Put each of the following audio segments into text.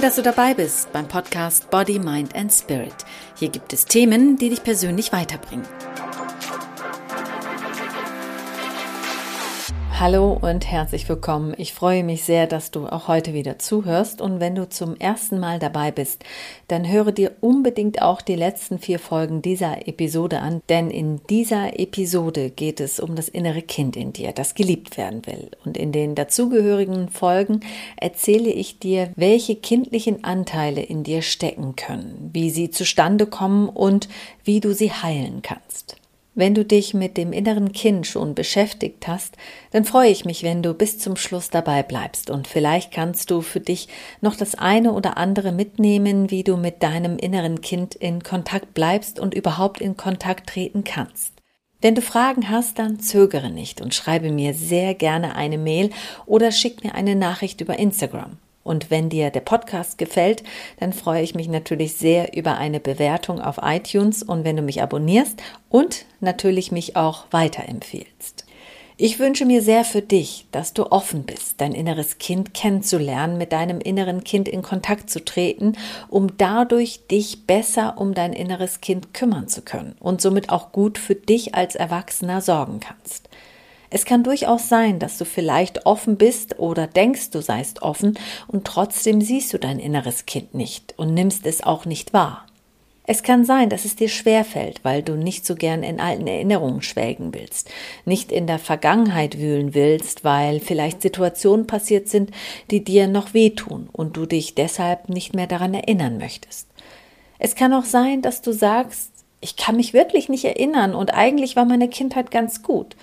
Toll, dass du dabei bist beim Podcast Body, Mind and Spirit. Hier gibt es Themen, die dich persönlich weiterbringen. Hallo und herzlich willkommen. Ich freue mich sehr, dass du auch heute wieder zuhörst. Und wenn du zum ersten Mal dabei bist, dann höre dir unbedingt auch die letzten vier Folgen dieser Episode an. Denn in dieser Episode geht es um das innere Kind in dir, das geliebt werden will. Und in den dazugehörigen Folgen erzähle ich dir, welche kindlichen Anteile in dir stecken können, wie sie zustande kommen und wie du sie heilen kannst. Wenn du dich mit dem inneren Kind schon beschäftigt hast, dann freue ich mich, wenn du bis zum Schluss dabei bleibst und vielleicht kannst du für dich noch das eine oder andere mitnehmen, wie du mit deinem inneren Kind in Kontakt bleibst und überhaupt in Kontakt treten kannst. Wenn du Fragen hast, dann zögere nicht und schreibe mir sehr gerne eine Mail oder schick mir eine Nachricht über Instagram. Und wenn dir der Podcast gefällt, dann freue ich mich natürlich sehr über eine Bewertung auf iTunes und wenn du mich abonnierst und natürlich mich auch weiterempfehlst. Ich wünsche mir sehr für dich, dass du offen bist, dein inneres Kind kennenzulernen, mit deinem inneren Kind in Kontakt zu treten, um dadurch dich besser um dein inneres Kind kümmern zu können und somit auch gut für dich als Erwachsener sorgen kannst. Es kann durchaus sein, dass du vielleicht offen bist oder denkst, du seist offen und trotzdem siehst du dein inneres Kind nicht und nimmst es auch nicht wahr. Es kann sein, dass es dir schwerfällt, weil du nicht so gern in alten Erinnerungen schwelgen willst, nicht in der Vergangenheit wühlen willst, weil vielleicht Situationen passiert sind, die dir noch wehtun und du dich deshalb nicht mehr daran erinnern möchtest. Es kann auch sein, dass du sagst, ich kann mich wirklich nicht erinnern und eigentlich war meine Kindheit ganz gut.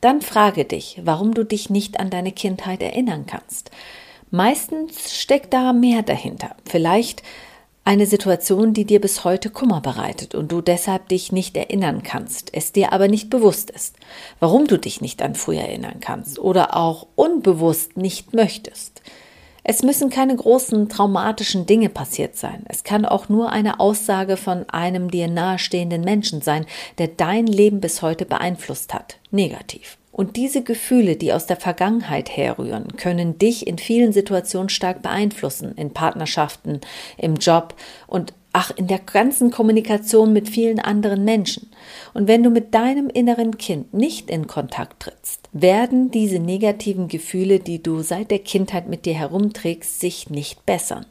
Dann frage dich, warum du dich nicht an deine Kindheit erinnern kannst. Meistens steckt da mehr dahinter. Vielleicht eine Situation, die dir bis heute Kummer bereitet und du deshalb dich nicht erinnern kannst, es dir aber nicht bewusst ist, warum du dich nicht an früher erinnern kannst oder auch unbewusst nicht möchtest. Es müssen keine großen traumatischen Dinge passiert sein. Es kann auch nur eine Aussage von einem dir nahestehenden Menschen sein, der dein Leben bis heute beeinflusst hat, negativ. Und diese Gefühle, die aus der Vergangenheit herrühren, können dich in vielen Situationen stark beeinflussen, in Partnerschaften, im Job und ach, in der ganzen Kommunikation mit vielen anderen Menschen. Und wenn du mit deinem inneren Kind nicht in Kontakt trittst, werden diese negativen Gefühle, die du seit der Kindheit mit dir herumträgst, sich nicht bessern.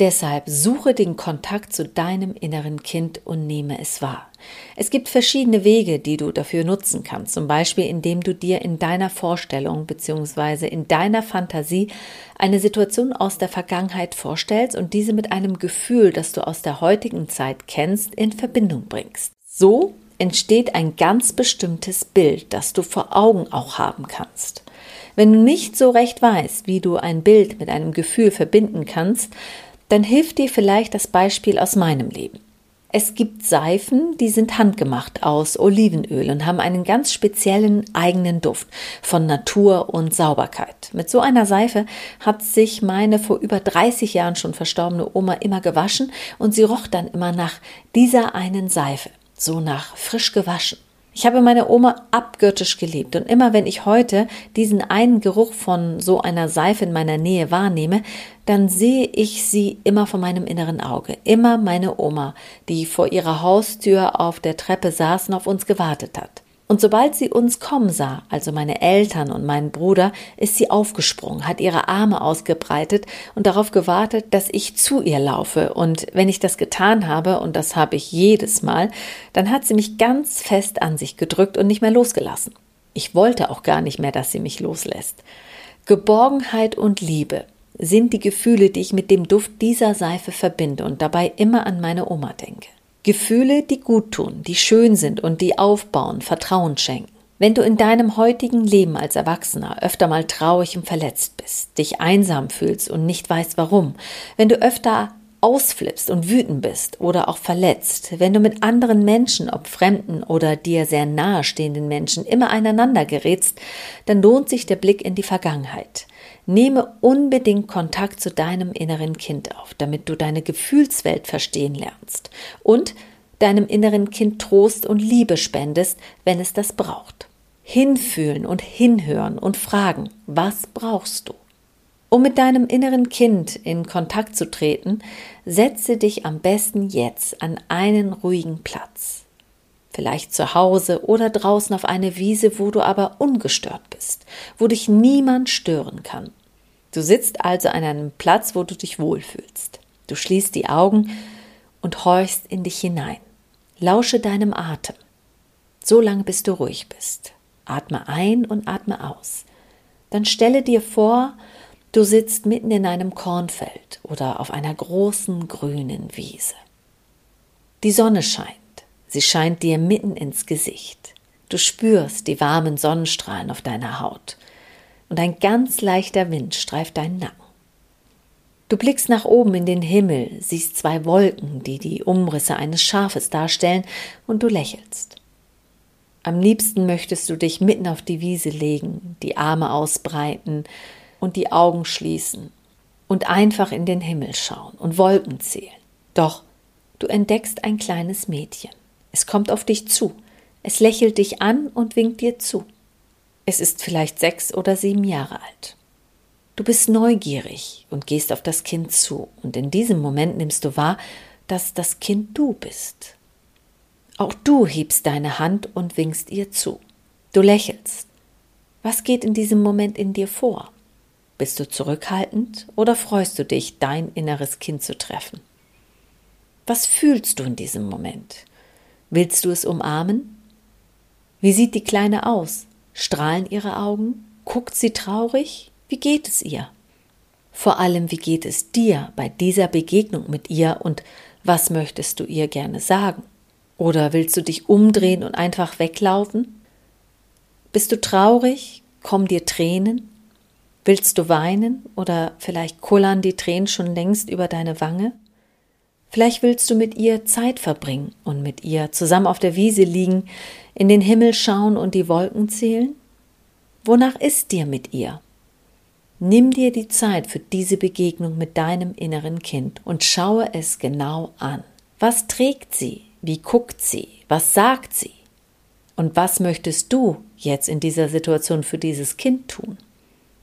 Deshalb suche den Kontakt zu deinem inneren Kind und nehme es wahr. Es gibt verschiedene Wege, die du dafür nutzen kannst, zum Beispiel indem du dir in deiner Vorstellung bzw. in deiner Fantasie eine Situation aus der Vergangenheit vorstellst und diese mit einem Gefühl, das du aus der heutigen Zeit kennst, in Verbindung bringst. So entsteht ein ganz bestimmtes Bild, das du vor Augen auch haben kannst. Wenn du nicht so recht weißt, wie du ein Bild mit einem Gefühl verbinden kannst, dann hilft dir vielleicht das Beispiel aus meinem Leben. Es gibt Seifen, die sind handgemacht aus Olivenöl und haben einen ganz speziellen eigenen Duft von Natur und Sauberkeit. Mit so einer Seife hat sich meine vor über 30 Jahren schon verstorbene Oma immer gewaschen und sie roch dann immer nach dieser einen Seife, so nach frisch gewaschen. Ich habe meine Oma abgöttisch geliebt und immer wenn ich heute diesen einen Geruch von so einer Seife in meiner Nähe wahrnehme, dann sehe ich sie immer vor meinem inneren Auge. Immer meine Oma, die vor ihrer Haustür auf der Treppe saß und auf uns gewartet hat. Und sobald sie uns kommen sah, also meine Eltern und meinen Bruder, ist sie aufgesprungen, hat ihre Arme ausgebreitet und darauf gewartet, dass ich zu ihr laufe. Und wenn ich das getan habe, und das habe ich jedes Mal, dann hat sie mich ganz fest an sich gedrückt und nicht mehr losgelassen. Ich wollte auch gar nicht mehr, dass sie mich loslässt. Geborgenheit und Liebe sind die Gefühle, die ich mit dem Duft dieser Seife verbinde und dabei immer an meine Oma denke. Gefühle, die gut tun, die schön sind und die aufbauen, Vertrauen schenken. Wenn du in deinem heutigen Leben als Erwachsener öfter mal traurig und verletzt bist, dich einsam fühlst und nicht weißt warum, wenn du öfter ausflippst und wütend bist oder auch verletzt, wenn du mit anderen Menschen, ob fremden oder dir sehr nahestehenden Menschen, immer aneinander gerätst, dann lohnt sich der Blick in die Vergangenheit. Nehme unbedingt Kontakt zu deinem inneren Kind auf, damit du deine Gefühlswelt verstehen lernst und deinem inneren Kind Trost und Liebe spendest, wenn es das braucht. Hinfühlen und hinhören und fragen, was brauchst du? Um mit deinem inneren Kind in Kontakt zu treten, setze dich am besten jetzt an einen ruhigen Platz. Vielleicht zu Hause oder draußen auf eine Wiese, wo du aber ungestört bist, wo dich niemand stören kann. Du sitzt also an einem Platz, wo du dich wohlfühlst. Du schließt die Augen und horchst in dich hinein. Lausche deinem Atem. So lange, bis du ruhig bist. Atme ein und atme aus. Dann stelle dir vor, du sitzt mitten in einem Kornfeld oder auf einer großen grünen Wiese. Die Sonne scheint. Sie scheint dir mitten ins Gesicht. Du spürst die warmen Sonnenstrahlen auf deiner Haut und ein ganz leichter Wind streift deinen Nacken. Du blickst nach oben in den Himmel, siehst zwei Wolken, die die Umrisse eines Schafes darstellen, und du lächelst. Am liebsten möchtest du dich mitten auf die Wiese legen, die Arme ausbreiten und die Augen schließen und einfach in den Himmel schauen und Wolken zählen. Doch du entdeckst ein kleines Mädchen. Es kommt auf dich zu. Es lächelt dich an und winkt dir zu. Es ist vielleicht sechs oder sieben Jahre alt. Du bist neugierig und gehst auf das Kind zu, und in diesem Moment nimmst du wahr, dass das Kind du bist. Auch du hebst deine Hand und winkst ihr zu. Du lächelst. Was geht in diesem Moment in dir vor? Bist du zurückhaltend oder freust du dich, dein inneres Kind zu treffen? Was fühlst du in diesem Moment? Willst du es umarmen? Wie sieht die Kleine aus? Strahlen ihre Augen? Guckt sie traurig? Wie geht es ihr? Vor allem, wie geht es dir bei dieser Begegnung mit ihr und was möchtest du ihr gerne sagen? Oder willst du dich umdrehen und einfach weglaufen? Bist du traurig? Kommen dir Tränen? Willst du weinen oder vielleicht kullern die Tränen schon längst über deine Wange? Vielleicht willst du mit ihr Zeit verbringen und mit ihr zusammen auf der Wiese liegen, in den Himmel schauen und die Wolken zählen? Wonach ist dir mit ihr? Nimm dir die Zeit für diese Begegnung mit deinem inneren Kind und schaue es genau an. Was trägt sie? Wie guckt sie? Was sagt sie? Und was möchtest du jetzt in dieser Situation für dieses Kind tun?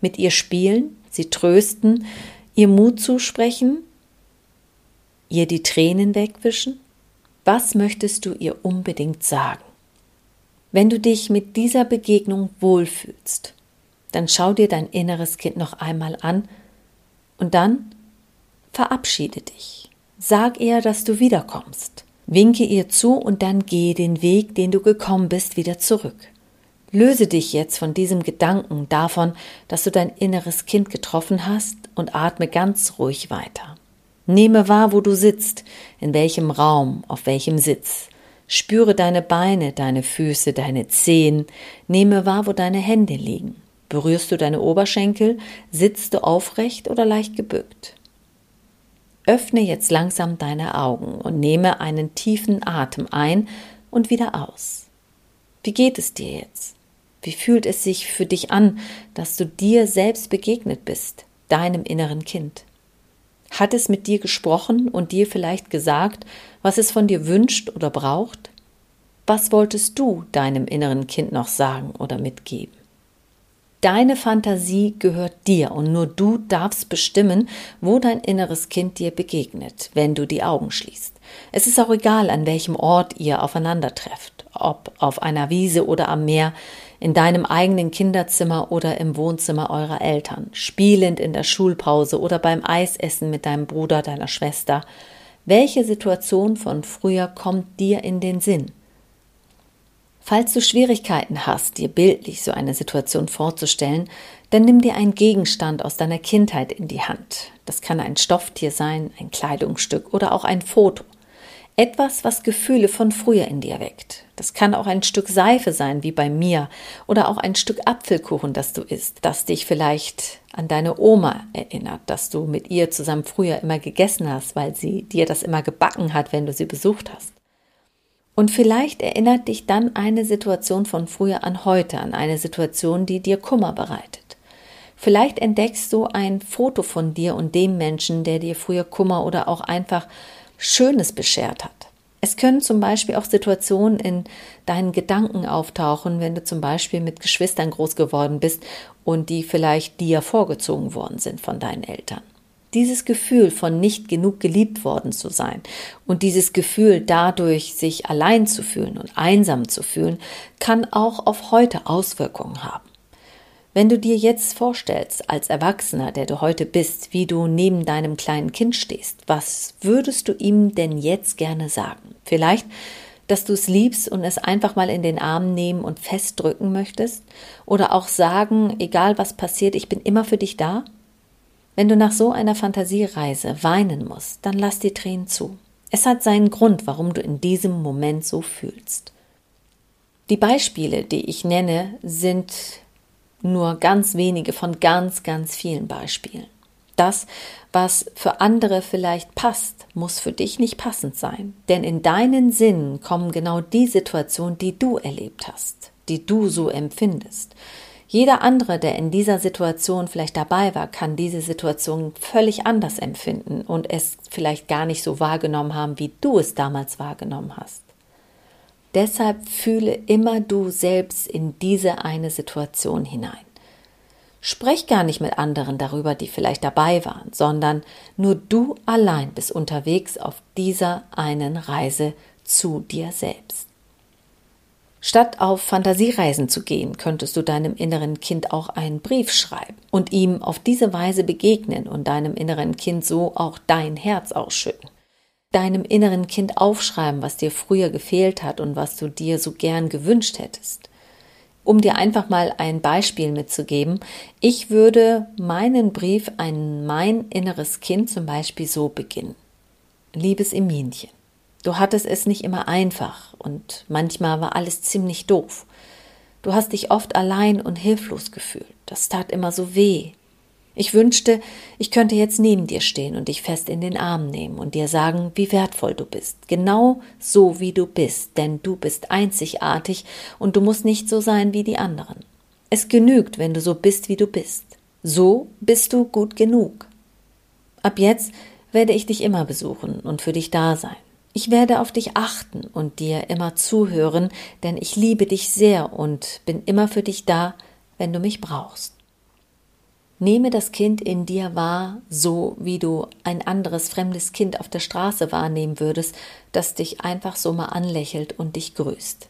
Mit ihr spielen, sie trösten, ihr Mut zusprechen, ihr die Tränen wegwischen? Was möchtest du ihr unbedingt sagen? Wenn du dich mit dieser Begegnung wohlfühlst, dann schau dir dein inneres Kind noch einmal an und dann verabschiede dich. Sag ihr, dass du wiederkommst. Winke ihr zu und dann gehe den Weg, den du gekommen bist, wieder zurück. Löse dich jetzt von diesem Gedanken davon, dass du dein inneres Kind getroffen hast und atme ganz ruhig weiter. Nehme wahr, wo du sitzt, in welchem Raum, auf welchem Sitz. Spüre deine Beine, deine Füße, deine Zehen. Nehme wahr, wo deine Hände liegen. Berührst du deine Oberschenkel? Sitzt du aufrecht oder leicht gebückt? Öffne jetzt langsam deine Augen und nehme einen tiefen Atem ein und wieder aus. Wie geht es dir jetzt? Wie fühlt es sich für dich an, dass du dir selbst begegnet bist, deinem inneren Kind? Hat es mit dir gesprochen und dir vielleicht gesagt, was es von dir wünscht oder braucht? Was wolltest du deinem inneren Kind noch sagen oder mitgeben? Deine Fantasie gehört dir und nur du darfst bestimmen, wo dein inneres Kind dir begegnet, wenn du die Augen schließt. Es ist auch egal, an welchem Ort ihr aufeinandertrefft, ob auf einer Wiese oder am Meer, in deinem eigenen Kinderzimmer oder im Wohnzimmer eurer Eltern, spielend in der Schulpause oder beim Eisessen mit deinem Bruder, deiner Schwester. Welche Situation von früher kommt dir in den Sinn? Falls du Schwierigkeiten hast, dir bildlich so eine Situation vorzustellen, dann nimm dir einen Gegenstand aus deiner Kindheit in die Hand. Das kann ein Stofftier sein, ein Kleidungsstück oder auch ein Foto. Etwas, was Gefühle von früher in dir weckt. Das kann auch ein Stück Seife sein, wie bei mir, oder auch ein Stück Apfelkuchen, das du isst, das dich vielleicht an deine Oma erinnert, dass du mit ihr zusammen früher immer gegessen hast, weil sie dir das immer gebacken hat, wenn du sie besucht hast. Und vielleicht erinnert dich dann eine Situation von früher an heute, an eine Situation, die dir Kummer bereitet. Vielleicht entdeckst du ein Foto von dir und dem Menschen, der dir früher Kummer oder auch einfach Schönes beschert hat. Es können zum Beispiel auch Situationen in deinen Gedanken auftauchen, wenn du zum Beispiel mit Geschwistern groß geworden bist und die vielleicht dir vorgezogen worden sind von deinen Eltern. Dieses Gefühl von nicht genug geliebt worden zu sein und dieses Gefühl dadurch sich allein zu fühlen und einsam zu fühlen, kann auch auf heute Auswirkungen haben. Wenn du dir jetzt vorstellst, als Erwachsener, der du heute bist, wie du neben deinem kleinen Kind stehst, was würdest du ihm denn jetzt gerne sagen? Vielleicht, dass du es liebst und es einfach mal in den Arm nehmen und festdrücken möchtest? Oder auch sagen, egal was passiert, ich bin immer für dich da? Wenn du nach so einer Fantasiereise weinen musst, dann lass die Tränen zu. Es hat seinen Grund, warum du in diesem Moment so fühlst. Die Beispiele, die ich nenne, sind nur ganz wenige von ganz, ganz vielen Beispielen. Das, was für andere vielleicht passt, muss für dich nicht passend sein. Denn in deinen Sinnen kommen genau die Situationen, die du erlebt hast, die du so empfindest. Jeder andere, der in dieser Situation vielleicht dabei war, kann diese Situation völlig anders empfinden und es vielleicht gar nicht so wahrgenommen haben, wie du es damals wahrgenommen hast. Deshalb fühle immer du selbst in diese eine Situation hinein. Sprech gar nicht mit anderen darüber, die vielleicht dabei waren, sondern nur du allein bist unterwegs auf dieser einen Reise zu dir selbst. Statt auf Fantasiereisen zu gehen, könntest du deinem inneren Kind auch einen Brief schreiben und ihm auf diese Weise begegnen und deinem inneren Kind so auch dein Herz ausschütten deinem inneren Kind aufschreiben, was dir früher gefehlt hat und was du dir so gern gewünscht hättest. Um dir einfach mal ein Beispiel mitzugeben, ich würde meinen Brief an mein inneres Kind zum Beispiel so beginnen. Liebes Eminchen, du hattest es nicht immer einfach und manchmal war alles ziemlich doof. Du hast dich oft allein und hilflos gefühlt. Das tat immer so weh. Ich wünschte, ich könnte jetzt neben dir stehen und dich fest in den Arm nehmen und dir sagen, wie wertvoll du bist, genau so wie du bist, denn du bist einzigartig und du musst nicht so sein wie die anderen. Es genügt, wenn du so bist, wie du bist. So bist du gut genug. Ab jetzt werde ich dich immer besuchen und für dich da sein. Ich werde auf dich achten und dir immer zuhören, denn ich liebe dich sehr und bin immer für dich da, wenn du mich brauchst. Nehme das Kind in dir wahr, so wie du ein anderes fremdes Kind auf der Straße wahrnehmen würdest, das dich einfach so mal anlächelt und dich grüßt.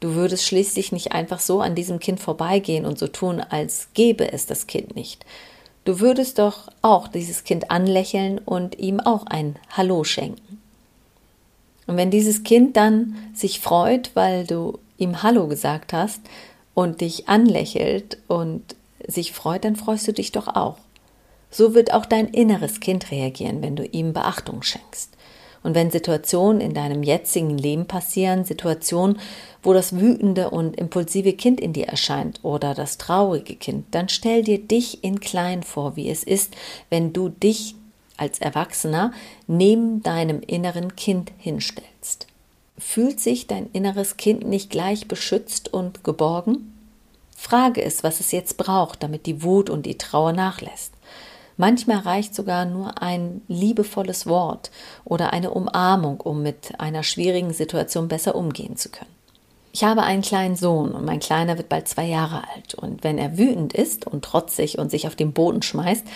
Du würdest schließlich nicht einfach so an diesem Kind vorbeigehen und so tun, als gäbe es das Kind nicht. Du würdest doch auch dieses Kind anlächeln und ihm auch ein Hallo schenken. Und wenn dieses Kind dann sich freut, weil du ihm Hallo gesagt hast und dich anlächelt und sich freut, dann freust du dich doch auch. So wird auch dein inneres Kind reagieren, wenn du ihm Beachtung schenkst. Und wenn Situationen in deinem jetzigen Leben passieren, Situationen, wo das wütende und impulsive Kind in dir erscheint oder das traurige Kind, dann stell dir dich in klein vor, wie es ist, wenn du dich als Erwachsener neben deinem inneren Kind hinstellst. Fühlt sich dein inneres Kind nicht gleich beschützt und geborgen? Frage es, was es jetzt braucht, damit die Wut und die Trauer nachlässt. Manchmal reicht sogar nur ein liebevolles Wort oder eine Umarmung, um mit einer schwierigen Situation besser umgehen zu können. Ich habe einen kleinen Sohn und mein Kleiner wird bald zwei Jahre alt. Und wenn er wütend ist und trotzig und sich auf den Boden schmeißt,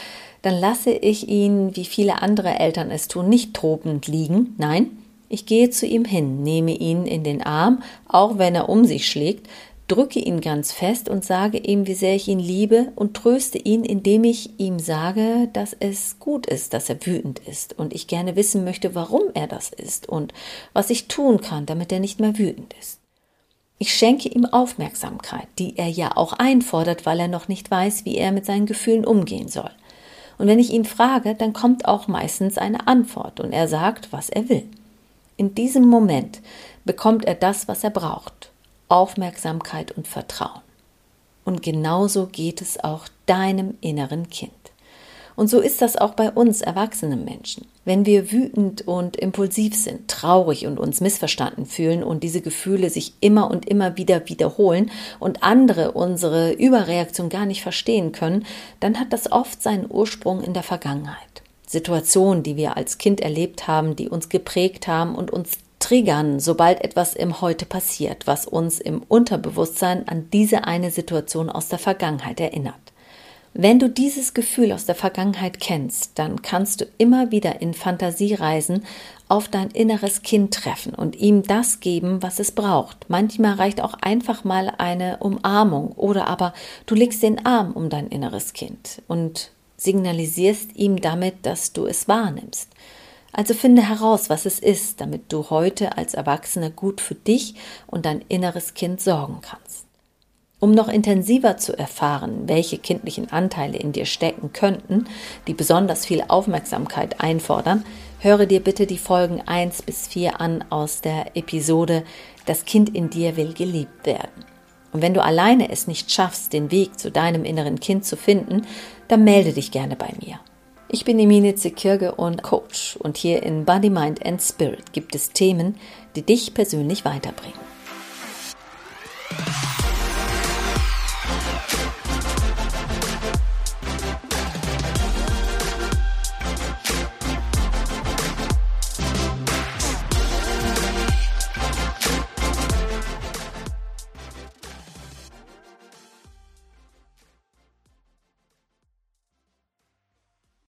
dann lasse ich ihn, wie viele andere Eltern es tun, nicht tobend liegen. Nein, ich gehe zu ihm hin, nehme ihn in den Arm, auch wenn er um sich schlägt, drücke ihn ganz fest und sage ihm, wie sehr ich ihn liebe und tröste ihn, indem ich ihm sage, dass es gut ist, dass er wütend ist und ich gerne wissen möchte, warum er das ist und was ich tun kann, damit er nicht mehr wütend ist. Ich schenke ihm Aufmerksamkeit, die er ja auch einfordert, weil er noch nicht weiß, wie er mit seinen Gefühlen umgehen soll. Und wenn ich ihn frage, dann kommt auch meistens eine Antwort und er sagt, was er will. In diesem Moment bekommt er das, was er braucht. Aufmerksamkeit und Vertrauen. Und genauso geht es auch deinem inneren Kind. Und so ist das auch bei uns erwachsenen Menschen. Wenn wir wütend und impulsiv sind, traurig und uns missverstanden fühlen und diese Gefühle sich immer und immer wieder wiederholen und andere unsere Überreaktion gar nicht verstehen können, dann hat das oft seinen Ursprung in der Vergangenheit. Situationen, die wir als Kind erlebt haben, die uns geprägt haben und uns triggern, sobald etwas im Heute passiert, was uns im Unterbewusstsein an diese eine Situation aus der Vergangenheit erinnert. Wenn du dieses Gefühl aus der Vergangenheit kennst, dann kannst du immer wieder in Fantasiereisen auf dein inneres Kind treffen und ihm das geben, was es braucht. Manchmal reicht auch einfach mal eine Umarmung oder aber du legst den Arm um dein inneres Kind und signalisierst ihm damit, dass du es wahrnimmst. Also finde heraus, was es ist, damit du heute als Erwachsener gut für dich und dein inneres Kind sorgen kannst. Um noch intensiver zu erfahren, welche kindlichen Anteile in dir stecken könnten, die besonders viel Aufmerksamkeit einfordern, höre dir bitte die Folgen 1 bis 4 an aus der Episode Das Kind in dir will geliebt werden. Und wenn du alleine es nicht schaffst, den Weg zu deinem inneren Kind zu finden, dann melde dich gerne bei mir. Ich bin Emine Zekirge und Coach und hier in Body, Mind and Spirit gibt es Themen, die dich persönlich weiterbringen.